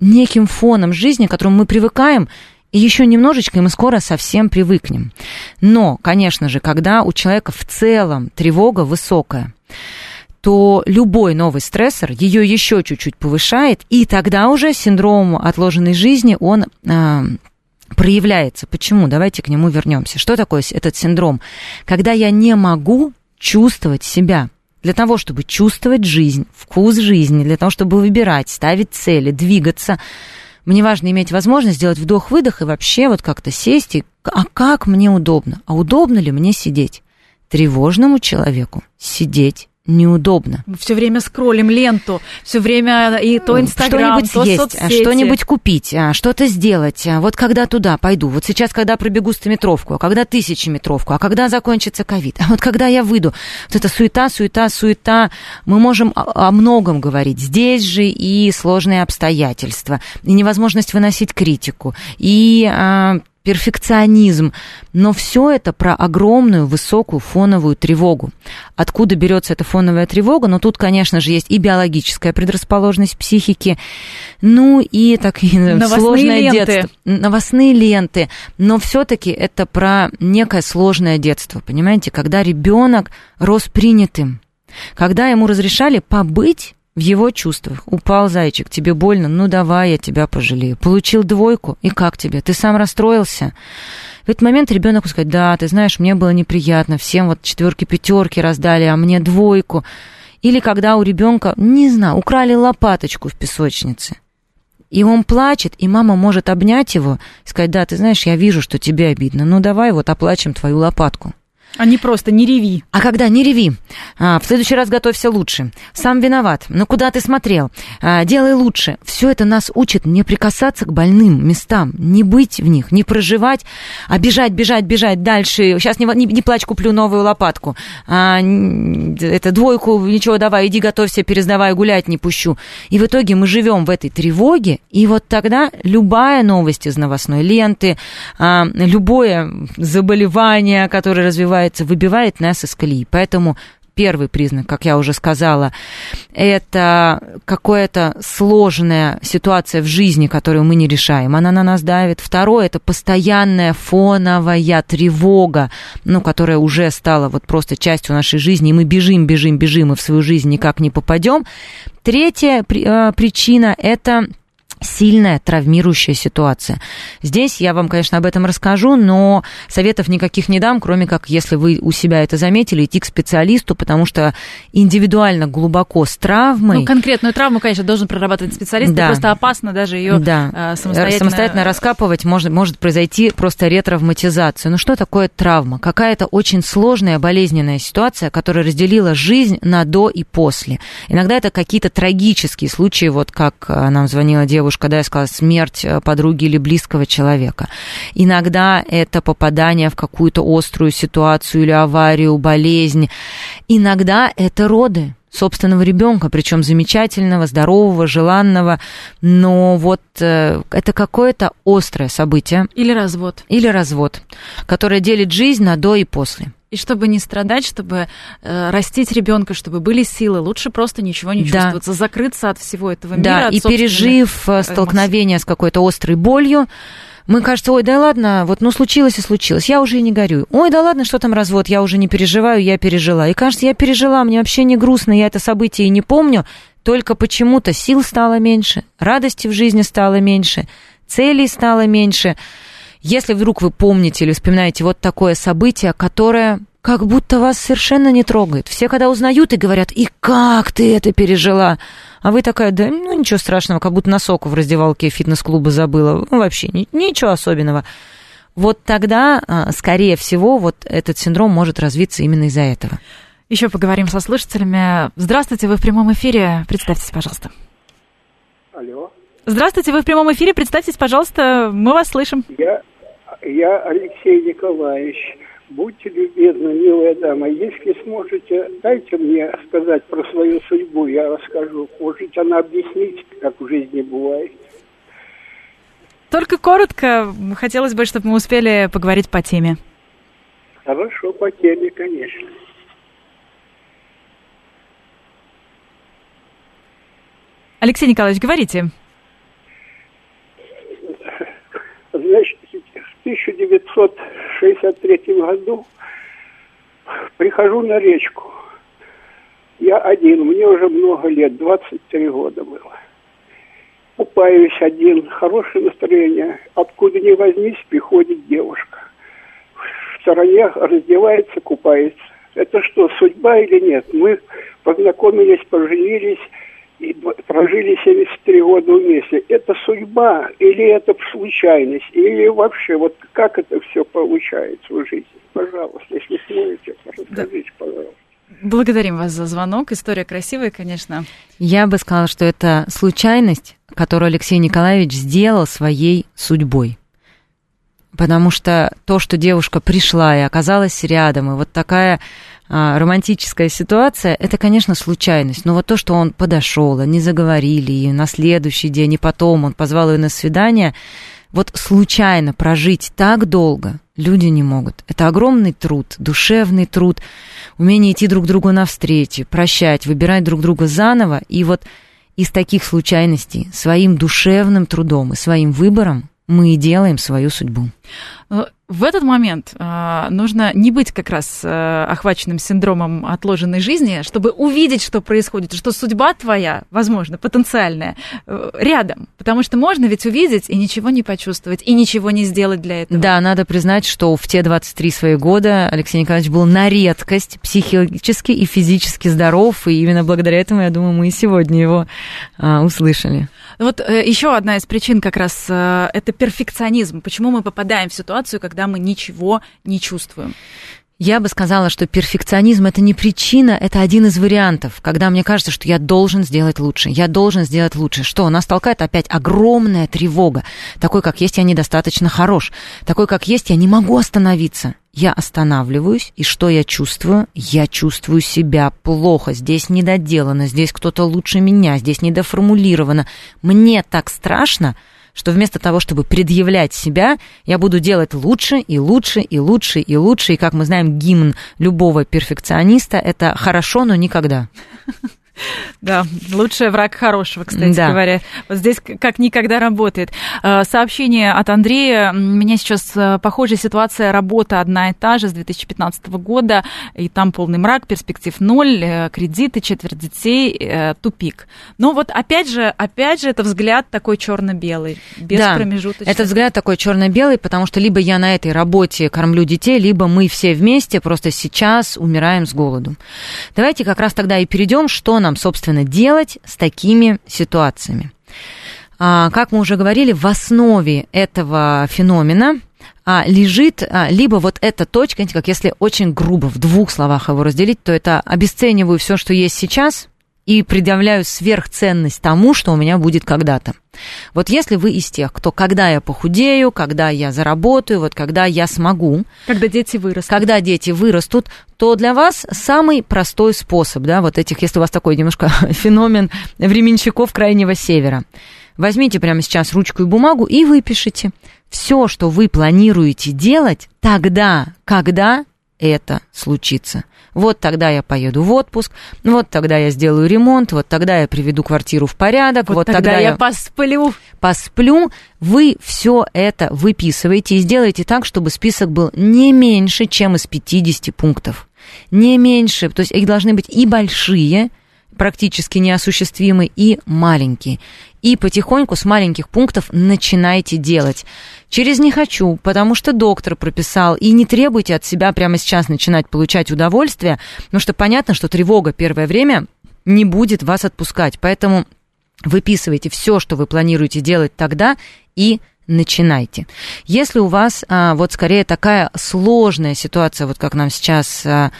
неким фоном жизни, к которому мы привыкаем, и еще немножечко, и мы скоро совсем привыкнем. Но, конечно же, когда у человека в целом тревога высокая, то любой новый стрессор ее еще чуть-чуть повышает, и тогда уже синдром отложенной жизни, он э, проявляется. Почему? Давайте к нему вернемся. Что такое этот синдром? Когда я не могу чувствовать себя – для того, чтобы чувствовать жизнь, вкус жизни, для того, чтобы выбирать, ставить цели, двигаться, мне важно иметь возможность сделать вдох-выдох и вообще вот как-то сесть и а как мне удобно? А удобно ли мне сидеть? Тревожному человеку сидеть неудобно. Мы все время скроллим ленту, все время и то Инстаграм, что-нибудь то есть, соцсети. что-нибудь купить, а, что-то сделать. А, вот когда туда пойду, вот сейчас, когда пробегу стометровку, а когда тысячеметровку, а когда закончится ковид, а вот когда я выйду. Вот это суета, суета, суета. Мы можем о, о многом говорить. Здесь же и сложные обстоятельства, и невозможность выносить критику, и а, перфекционизм, но все это про огромную высокую фоновую тревогу. Откуда берется эта фоновая тревога? Ну, тут, конечно же, есть и биологическая предрасположенность психики, ну и так и сложное ленты. детство. Новостные ленты. Но все-таки это про некое сложное детство, понимаете, когда ребенок рос принятым, когда ему разрешали побыть в его чувствах. Упал зайчик, тебе больно, ну давай, я тебя пожалею. Получил двойку, и как тебе? Ты сам расстроился? В этот момент ребенок сказать, да, ты знаешь, мне было неприятно, всем вот четверки, пятерки раздали, а мне двойку. Или когда у ребенка, не знаю, украли лопаточку в песочнице. И он плачет, и мама может обнять его, сказать, да, ты знаешь, я вижу, что тебе обидно, ну давай вот оплачем твою лопатку. А не просто не реви. А когда не реви, а, в следующий раз готовься лучше. Сам виноват. Ну куда ты смотрел? А, делай лучше. Все это нас учит не прикасаться к больным местам, не быть в них, не проживать, а бежать, бежать, бежать дальше. Сейчас не, не, не плачь, куплю новую лопатку. А, это двойку, ничего, давай, иди готовься, пересдавай, гулять не пущу. И в итоге мы живем в этой тревоге, и вот тогда любая новость из новостной ленты, а, любое заболевание, которое развивается называется, выбивает нас из колеи. Поэтому первый признак, как я уже сказала, это какая-то сложная ситуация в жизни, которую мы не решаем. Она на нас давит. Второе, это постоянная фоновая тревога, ну, которая уже стала вот просто частью нашей жизни, и мы бежим, бежим, бежим, и в свою жизнь никак не попадем. Третья э, причина – это сильная травмирующая ситуация. Здесь я вам, конечно, об этом расскажу, но советов никаких не дам, кроме как, если вы у себя это заметили, идти к специалисту, потому что индивидуально глубоко с травмой... Ну, конкретную травму, конечно, должен прорабатывать специалист, да. просто опасно даже ее да. А, самостоятельно... самостоятельно раскапывать, может, может произойти просто ретравматизация. Ну, что такое травма? Какая-то очень сложная болезненная ситуация, которая разделила жизнь на до и после. Иногда это какие-то трагические случаи, вот как а, нам звонила девушка, девушка, да, я сказала, смерть э, подруги или близкого человека. Иногда это попадание в какую-то острую ситуацию или аварию, болезнь. Иногда это роды собственного ребенка, причем замечательного, здорового, желанного, но вот э, это какое-то острое событие. Или развод. Или развод, которое делит жизнь на до и после. И чтобы не страдать, чтобы э, растить ребенка, чтобы были силы, лучше просто ничего не да. чувствоваться, закрыться от всего этого мира. Да, и пережив э, столкновение эмоций. с какой-то острой болью, мы кажется, ой, да ладно, вот ну случилось и случилось, я уже и не горю. Ой, да ладно, что там развод, я уже не переживаю, я пережила. И кажется, я пережила, мне вообще не грустно, я это событие и не помню, только почему-то сил стало меньше, радости в жизни стало меньше, целей стало меньше. Если вдруг вы помните или вспоминаете вот такое событие, которое как будто вас совершенно не трогает. Все, когда узнают и говорят, и как ты это пережила? А вы такая, да, ну ничего страшного, как будто носок в раздевалке фитнес-клуба забыла. Ну, вообще ничего особенного. Вот тогда, а, скорее всего, вот этот синдром может развиться именно из-за этого. Еще поговорим со слушателями. Здравствуйте, вы в прямом эфире. Представьтесь, пожалуйста. Алло. Здравствуйте, вы в прямом эфире. Представьтесь, пожалуйста, мы вас слышим. Я, я Алексей Николаевич. Будьте любезны, милая дама, если сможете, дайте мне сказать про свою судьбу, я расскажу. Может, она объяснить, как в жизни бывает. Только коротко, хотелось бы, чтобы мы успели поговорить по теме. Хорошо, по теме, конечно. Алексей Николаевич, говорите. Значит, 1963 году прихожу на речку. Я один, мне уже много лет, 23 года было. Купаюсь один, хорошее настроение. Откуда ни возьмись, приходит девушка. В стороне раздевается, купается. Это что, судьба или нет? Мы познакомились, поженились, и прожили 73 года вместе. Это судьба или это случайность? Или вообще, вот как это все получается в жизни? Пожалуйста, если сможете, расскажите, да. пожалуйста. Благодарим вас за звонок. История красивая, конечно. Я бы сказала, что это случайность, которую Алексей Николаевич сделал своей судьбой. Потому что то, что девушка пришла и оказалась рядом, и вот такая романтическая ситуация, это, конечно, случайность. Но вот то, что он подошел, они заговорили, и на следующий день, и потом он позвал ее на свидание, вот случайно прожить так долго люди не могут. Это огромный труд, душевный труд, умение идти друг другу навстречу, прощать, выбирать друг друга заново. И вот из таких случайностей своим душевным трудом и своим выбором мы и делаем свою судьбу. В этот момент э, нужно не быть как раз э, охваченным синдромом отложенной жизни, чтобы увидеть, что происходит, что судьба твоя, возможно, потенциальная, э, рядом. Потому что можно ведь увидеть и ничего не почувствовать, и ничего не сделать для этого. Да, надо признать, что в те 23 свои года Алексей Николаевич был на редкость психически и физически здоров, и именно благодаря этому, я думаю, мы и сегодня его э, услышали. Вот э, еще одна из причин как раз э, это перфекционизм. Почему мы попадаем в ситуацию, когда мы ничего не чувствуем. Я бы сказала, что перфекционизм это не причина, это один из вариантов, когда мне кажется, что я должен сделать лучше, я должен сделать лучше. Что, нас толкает опять огромная тревога. Такой, как есть, я недостаточно хорош. Такой, как есть, я не могу остановиться. Я останавливаюсь, и что я чувствую? Я чувствую себя плохо. Здесь недоделано, здесь кто-то лучше меня, здесь недоформулировано. Мне так страшно, что вместо того, чтобы предъявлять себя, я буду делать лучше и лучше и лучше и лучше. И, как мы знаем, гимн любого перфекциониста – это «хорошо, но никогда». Да, лучший враг хорошего, кстати да. говоря. Вот здесь как никогда работает. Э, сообщение от Андрея. У меня сейчас э, похожая ситуация, работа одна и та же с 2015 года, и там полный мрак, перспектив ноль, э, кредиты, четверть детей, тупик. Но вот опять же, опять же, это взгляд такой черно-белый, без да, промежуточных. Это взгляд такой черно-белый, потому что либо я на этой работе кормлю детей, либо мы все вместе просто сейчас умираем с голоду. Давайте как раз тогда и перейдем, что нам нам, собственно, делать с такими ситуациями? А, как мы уже говорили, в основе этого феномена а, лежит а, либо вот эта точка, как если очень грубо в двух словах его разделить, то это обесцениваю все, что есть сейчас, и предъявляю сверхценность тому, что у меня будет когда-то. Вот если вы из тех, кто когда я похудею, когда я заработаю, вот когда я смогу. Когда дети вырастут. Когда дети вырастут, то для вас самый простой способ, да, вот этих, если у вас такой немножко феномен временщиков Крайнего Севера. Возьмите прямо сейчас ручку и бумагу и выпишите все, что вы планируете делать тогда, когда это случится. Вот тогда я поеду в отпуск, вот тогда я сделаю ремонт, вот тогда я приведу квартиру в порядок, вот, вот тогда, тогда я посплю. Посплю. Вы все это выписываете и сделаете так, чтобы список был не меньше, чем из 50 пунктов. Не меньше, то есть их должны быть и большие, практически неосуществимые, и маленькие. И потихоньку с маленьких пунктов начинайте делать. Через «не хочу», потому что доктор прописал, и не требуйте от себя прямо сейчас начинать получать удовольствие, потому что понятно, что тревога первое время не будет вас отпускать. Поэтому выписывайте все, что вы планируете делать тогда, и начинайте. Если у вас а, вот скорее такая сложная ситуация, вот как нам сейчас а,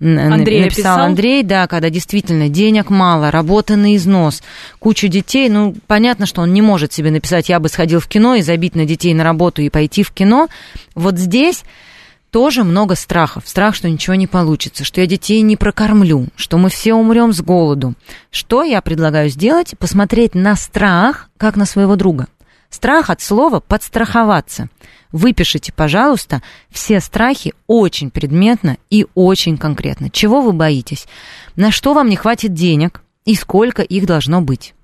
Андрей написал, написал Андрей, да, когда действительно денег мало, работа на износ, кучу детей, ну, понятно, что он не может себе написать, я бы сходил в кино и забить на детей на работу и пойти в кино. Вот здесь тоже много страхов. Страх, что ничего не получится, что я детей не прокормлю, что мы все умрем с голоду. Что я предлагаю сделать? Посмотреть на страх, как на своего друга – Страх от слова «подстраховаться». Выпишите, пожалуйста, все страхи очень предметно и очень конкретно. Чего вы боитесь? На что вам не хватит денег и сколько их должно быть?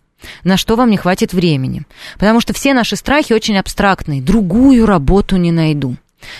На что вам не хватит времени? Потому что все наши страхи очень абстрактные. Другую работу не найду.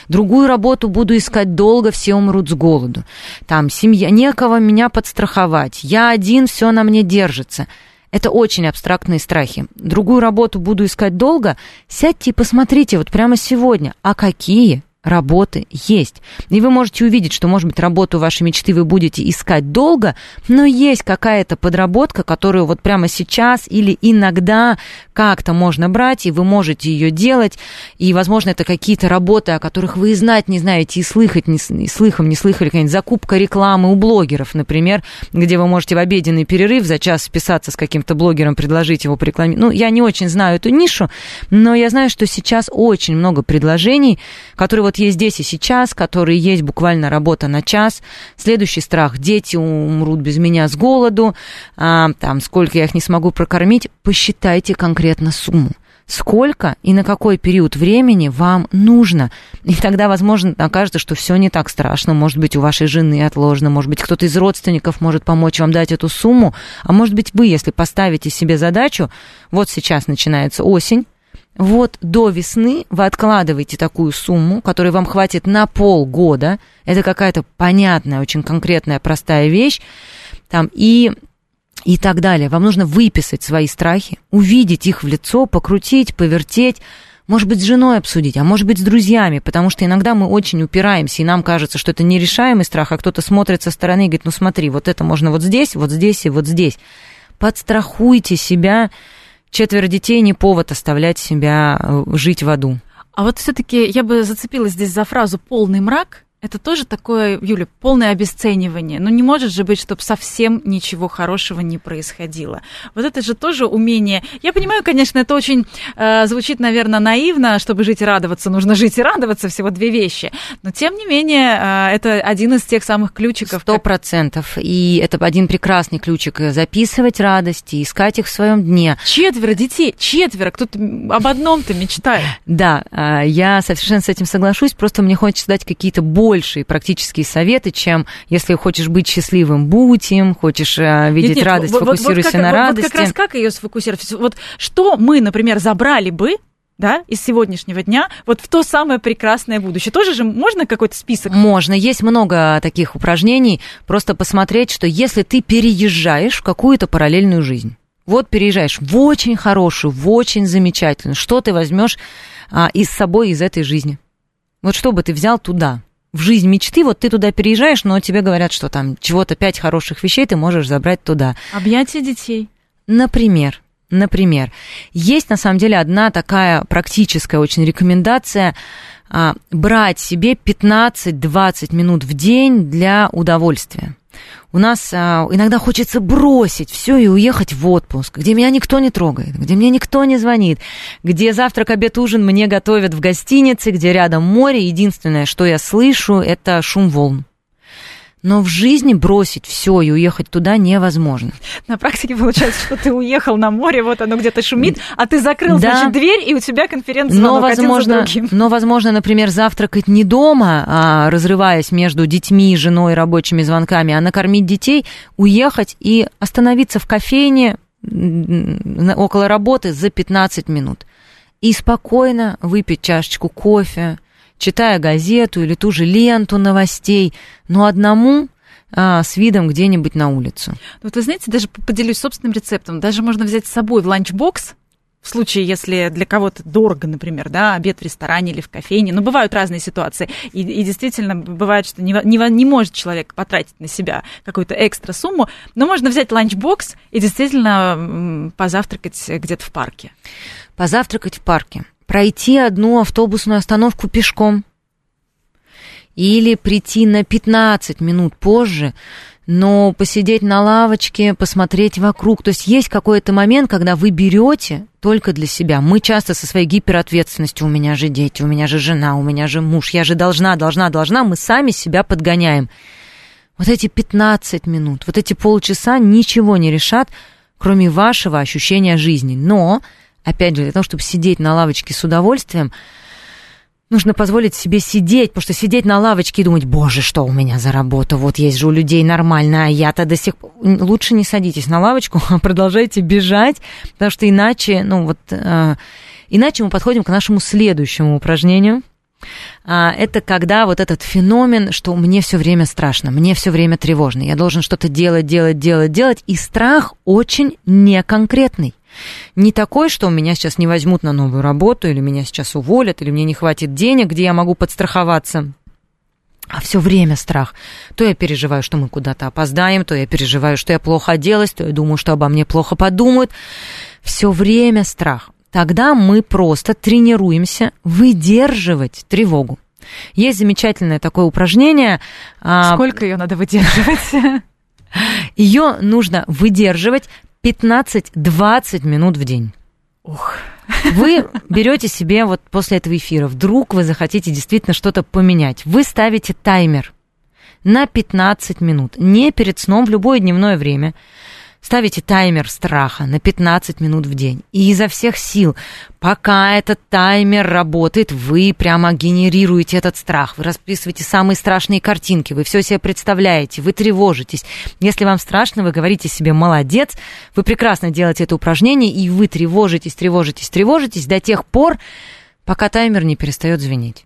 Другую работу буду искать долго, все умрут с голоду. Там семья, некого меня подстраховать. Я один, все на мне держится. Это очень абстрактные страхи. Другую работу буду искать долго. Сядьте и посмотрите вот прямо сегодня, а какие работы есть. И вы можете увидеть, что, может быть, работу вашей мечты вы будете искать долго, но есть какая-то подработка, которую вот прямо сейчас или иногда как-то можно брать, и вы можете ее делать. И, возможно, это какие-то работы, о которых вы и знать не знаете, и слыхать, не, и слыхом не слыхали, какая-нибудь закупка рекламы у блогеров, например, где вы можете в обеденный перерыв за час списаться с каким-то блогером, предложить его порекламировать. Ну, я не очень знаю эту нишу, но я знаю, что сейчас очень много предложений, которые вот вот есть здесь и сейчас, которые есть буквально работа на час. Следующий страх – дети умрут без меня с голоду, а, там, сколько я их не смогу прокормить. Посчитайте конкретно сумму сколько и на какой период времени вам нужно. И тогда, возможно, окажется, что все не так страшно. Может быть, у вашей жены отложено, может быть, кто-то из родственников может помочь вам дать эту сумму, а может быть, вы, если поставите себе задачу, вот сейчас начинается осень, вот до весны вы откладываете такую сумму, которая вам хватит на полгода. Это какая-то понятная, очень конкретная, простая вещь. Там, и, и так далее. Вам нужно выписать свои страхи, увидеть их в лицо, покрутить, повертеть, может быть, с женой обсудить, а может быть, с друзьями, потому что иногда мы очень упираемся, и нам кажется, что это нерешаемый страх, а кто-то смотрит со стороны и говорит, ну смотри, вот это можно вот здесь, вот здесь и вот здесь. Подстрахуйте себя. Четверо детей не повод оставлять себя э, жить в аду. А вот все-таки я бы зацепилась здесь за фразу полный мрак. Это тоже такое, Юля, полное обесценивание. Ну, не может же быть, чтобы совсем ничего хорошего не происходило. Вот это же тоже умение. Я понимаю, конечно, это очень э, звучит, наверное, наивно, чтобы жить и радоваться. Нужно жить и радоваться, всего две вещи. Но, тем не менее, э, это один из тех самых ключиков. Сто процентов. И это один прекрасный ключик. Записывать радости, искать их в своем дне. Четверо детей, четверо. Кто-то об одном-то мечтает. Да, э, я совершенно с этим соглашусь. Просто мне хочется дать какие-то более большие практические советы, чем если хочешь быть счастливым, будь им, хочешь э, видеть нет, нет, радость, вот, фокусируйся вот, как, на вот, радости. Вот как раз как ее сфокусировать? Вот что мы, например, забрали бы да, из сегодняшнего дня, вот в то самое прекрасное будущее. Тоже же можно какой-то список? Можно. Есть много таких упражнений. Просто посмотреть, что если ты переезжаешь в какую-то параллельную жизнь, вот переезжаешь в очень хорошую, в очень замечательную, что ты возьмешь а, из собой из этой жизни? Вот что бы ты взял туда? В жизнь мечты, вот ты туда переезжаешь, но тебе говорят, что там чего-то пять хороших вещей ты можешь забрать туда. Объятия детей. Например. Например, есть на самом деле одна такая практическая очень рекомендация а, брать себе 15-20 минут в день для удовольствия. У нас а, иногда хочется бросить все и уехать в отпуск, где меня никто не трогает, где мне никто не звонит, где завтрак, обед, ужин мне готовят в гостинице, где рядом море. Единственное, что я слышу, это шум волн но в жизни бросить все и уехать туда невозможно. На практике получается, что ты уехал на море, вот оно где-то шумит, а ты закрыл, да. значит, дверь, и у тебя конференц-звонок но, возможно. Но, возможно, например, завтракать не дома, а, разрываясь между детьми, женой, рабочими звонками, а накормить детей, уехать и остановиться в кофейне около работы за 15 минут. И спокойно выпить чашечку кофе, читая газету или ту же ленту новостей, но одному а, с видом где-нибудь на улицу. Вот вы знаете, даже поделюсь собственным рецептом. Даже можно взять с собой в ланчбокс, в случае, если для кого-то дорого, например, да, обед в ресторане или в кофейне, но бывают разные ситуации, и, и действительно бывает, что не, не, не может человек потратить на себя какую-то экстра сумму, но можно взять ланчбокс и действительно позавтракать где-то в парке. Позавтракать в парке пройти одну автобусную остановку пешком или прийти на 15 минут позже, но посидеть на лавочке, посмотреть вокруг. То есть есть какой-то момент, когда вы берете только для себя. Мы часто со своей гиперответственностью, у меня же дети, у меня же жена, у меня же муж, я же должна, должна, должна, мы сами себя подгоняем. Вот эти 15 минут, вот эти полчаса ничего не решат, кроме вашего ощущения жизни. Но опять же, для того, чтобы сидеть на лавочке с удовольствием, нужно позволить себе сидеть, потому что сидеть на лавочке и думать, боже, что у меня за работа, вот есть же у людей нормально, а я-то до сих пор... Лучше не садитесь на лавочку, а продолжайте бежать, потому что иначе, ну вот, э, иначе мы подходим к нашему следующему упражнению. А, это когда вот этот феномен, что мне все время страшно, мне все время тревожно, я должен что-то делать, делать, делать, делать, и страх очень неконкретный. Не такой, что меня сейчас не возьмут на новую работу, или меня сейчас уволят, или мне не хватит денег, где я могу подстраховаться. А все время страх. То я переживаю, что мы куда-то опоздаем, то я переживаю, что я плохо оделась, то я думаю, что обо мне плохо подумают. Все время страх. Тогда мы просто тренируемся выдерживать тревогу. Есть замечательное такое упражнение. А, Сколько ее надо выдерживать? Ее нужно выдерживать 15-20 минут в день. Ух. Вы берете себе вот после этого эфира, вдруг вы захотите действительно что-то поменять. Вы ставите таймер на 15 минут, не перед сном, в любое дневное время. Ставите таймер страха на 15 минут в день. И изо всех сил, пока этот таймер работает, вы прямо генерируете этот страх. Вы расписываете самые страшные картинки, вы все себе представляете, вы тревожитесь. Если вам страшно, вы говорите себе «молодец», вы прекрасно делаете это упражнение, и вы тревожитесь, тревожитесь, тревожитесь до тех пор, пока таймер не перестает звенеть.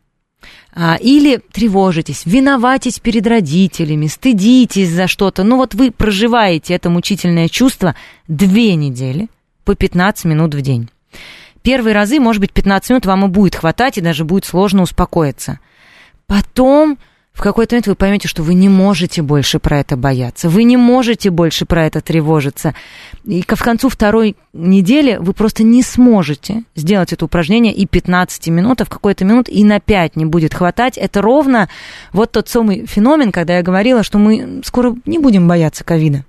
А, или тревожитесь, виноватись перед родителями, стыдитесь за что-то. Ну вот вы проживаете это мучительное чувство две недели по 15 минут в день. Первые разы, может быть, 15 минут вам и будет хватать, и даже будет сложно успокоиться. Потом в какой-то момент вы поймете, что вы не можете больше про это бояться, вы не можете больше про это тревожиться. И в концу второй недели вы просто не сможете сделать это упражнение и 15 минут, а в какой-то минут и на 5 не будет хватать. Это ровно вот тот самый феномен, когда я говорила, что мы скоро не будем бояться ковида.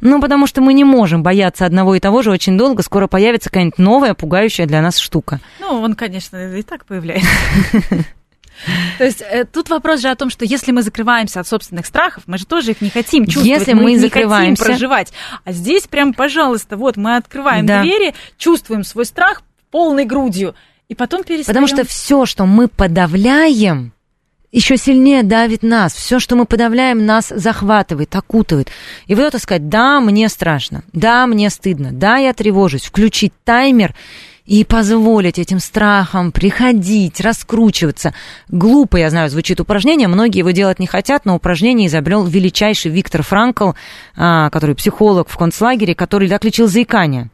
Ну, потому что мы не можем бояться одного и того же очень долго. Скоро появится какая-нибудь новая, пугающая для нас штука. Ну, он, конечно, и так появляется. То есть э, тут вопрос же о том, что если мы закрываемся от собственных страхов, мы же тоже их не хотим чувствовать, если мы, мы не хотим проживать. А здесь прям, пожалуйста, вот мы открываем да. двери, чувствуем свой страх полной грудью, и потом перестаем. Потому что все, что мы подавляем, еще сильнее давит нас. Все, что мы подавляем, нас захватывает, окутывает. И вот это сказать, да, мне страшно, да, мне стыдно, да, я тревожусь, включить таймер и позволить этим страхам приходить, раскручиваться. Глупо, я знаю, звучит упражнение, многие его делать не хотят, но упражнение изобрел величайший Виктор Франкл, а, который психолог в концлагере, который так лечил заикание.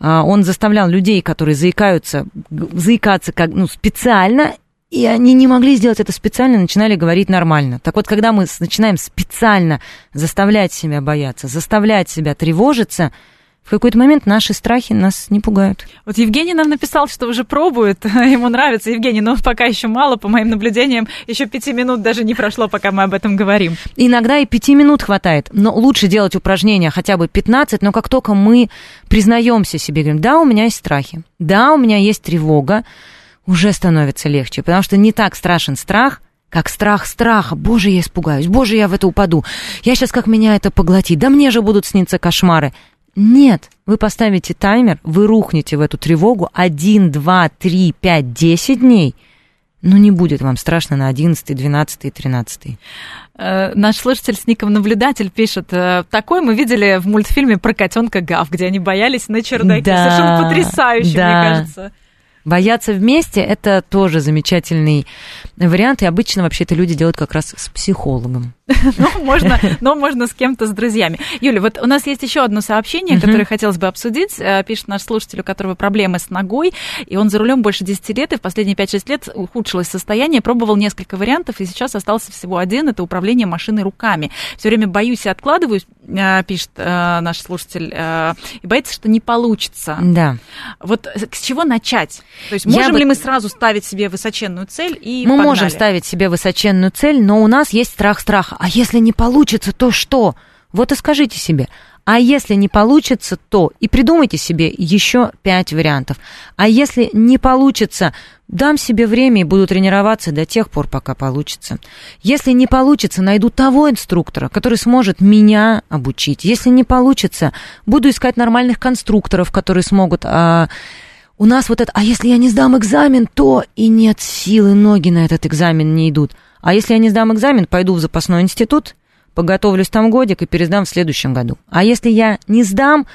А, он заставлял людей, которые заикаются, заикаться как, ну, специально, и они не могли сделать это специально, начинали говорить нормально. Так вот, когда мы начинаем специально заставлять себя бояться, заставлять себя тревожиться – в какой-то момент наши страхи нас не пугают. Вот Евгений нам написал, что уже пробует, ему нравится Евгений, но пока еще мало, по моим наблюдениям, еще пяти минут даже не прошло, пока мы об этом говорим. Иногда и пяти минут хватает, но лучше делать упражнения хотя бы 15, но как только мы признаемся себе, говорим, да, у меня есть страхи, да, у меня есть тревога, уже становится легче, потому что не так страшен страх, как страх страха. Боже, я испугаюсь. Боже, я в это упаду. Я сейчас как меня это поглотит. Да мне же будут сниться кошмары. Нет, вы поставите таймер, вы рухнете в эту тревогу 1, 2, 3, 5, 10 дней, но не будет вам страшно на 11, 12 и 13. Э, наш слушатель с ником Наблюдатель пишет, э, такой мы видели в мультфильме про котенка Гав, где они боялись на чердаке. Да, Совершенно потрясающе, да. мне кажется. Бояться вместе – это тоже замечательный вариант, и обычно вообще это люди делают как раз с психологом. Ну, можно, но можно с кем-то, с друзьями. Юля, вот у нас есть еще одно сообщение, которое хотелось бы обсудить. Э, пишет наш слушатель, у которого проблемы с ногой, и он за рулем больше 10 лет, и в последние 5-6 лет ухудшилось состояние, пробовал несколько вариантов, и сейчас остался всего один – это управление машиной руками. Все время боюсь и откладываю, э, пишет э, наш слушатель, и боится, что не получится. Да. Вот с чего начать? То есть можем Я ли бы... мы сразу ставить себе высоченную цель и Мы погнали? можем ставить себе высоченную цель, но у нас есть страх страха. А если не получится, то что? Вот и скажите себе, а если не получится, то и придумайте себе еще пять вариантов. А если не получится, дам себе время и буду тренироваться до тех пор, пока получится. Если не получится, найду того инструктора, который сможет меня обучить. Если не получится, буду искать нормальных конструкторов, которые смогут а, у нас вот это, а если я не сдам экзамен, то и нет силы, ноги на этот экзамен не идут. А если я не сдам экзамен, пойду в запасной институт, поготовлюсь там годик и пересдам в следующем году. А если я не сдам,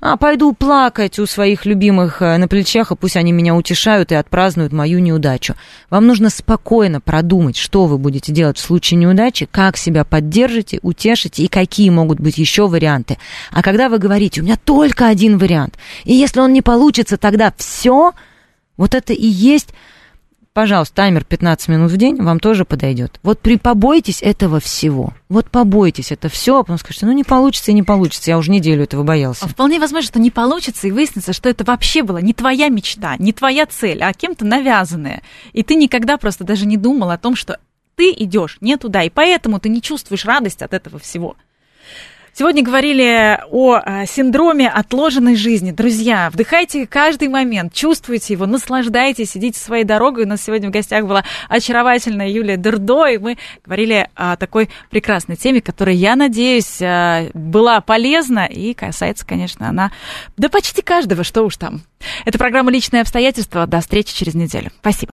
а пойду плакать у своих любимых э, на плечах, и пусть они меня утешают и отпразднуют мою неудачу. Вам нужно спокойно продумать, что вы будете делать в случае неудачи, как себя поддержите, утешите и какие могут быть еще варианты. А когда вы говорите, у меня только один вариант, и если он не получится, тогда все, вот это и есть Пожалуйста, таймер 15 минут в день вам тоже подойдет. Вот при побойтесь этого всего. Вот побойтесь это все, а потом скажете, ну не получится и не получится, я уже неделю этого боялся. А вполне возможно, что не получится, и выяснится, что это вообще была не твоя мечта, не твоя цель, а кем-то навязанная. И ты никогда просто даже не думал о том, что ты идешь не туда, и поэтому ты не чувствуешь радость от этого всего. Сегодня говорили о э, синдроме отложенной жизни. Друзья, вдыхайте каждый момент, чувствуйте его, наслаждайтесь, идите своей дорогой. У нас сегодня в гостях была очаровательная Юлия Дердо, и мы говорили о такой прекрасной теме, которая, я надеюсь, э, была полезна и касается, конечно, она да почти каждого, что уж там. Это программа «Личные обстоятельства». До встречи через неделю. Спасибо.